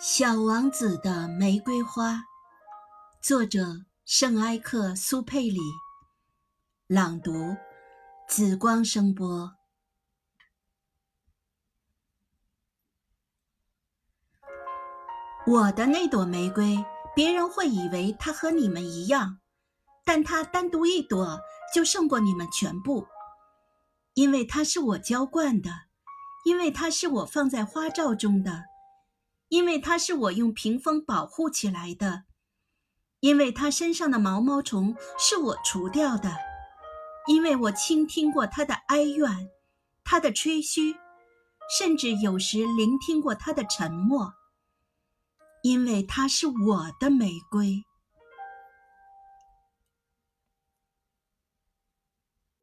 小王子的玫瑰花，作者圣埃克苏佩里，朗读紫光声波。我的那朵玫瑰，别人会以为它和你们一样，但它单独一朵就胜过你们全部，因为它是我浇灌的，因为它是我放在花罩中的。因为它是我用屏风保护起来的，因为它身上的毛毛虫是我除掉的，因为我倾听过它的哀怨，它的吹嘘，甚至有时聆听过它的沉默。因为它是我的玫瑰。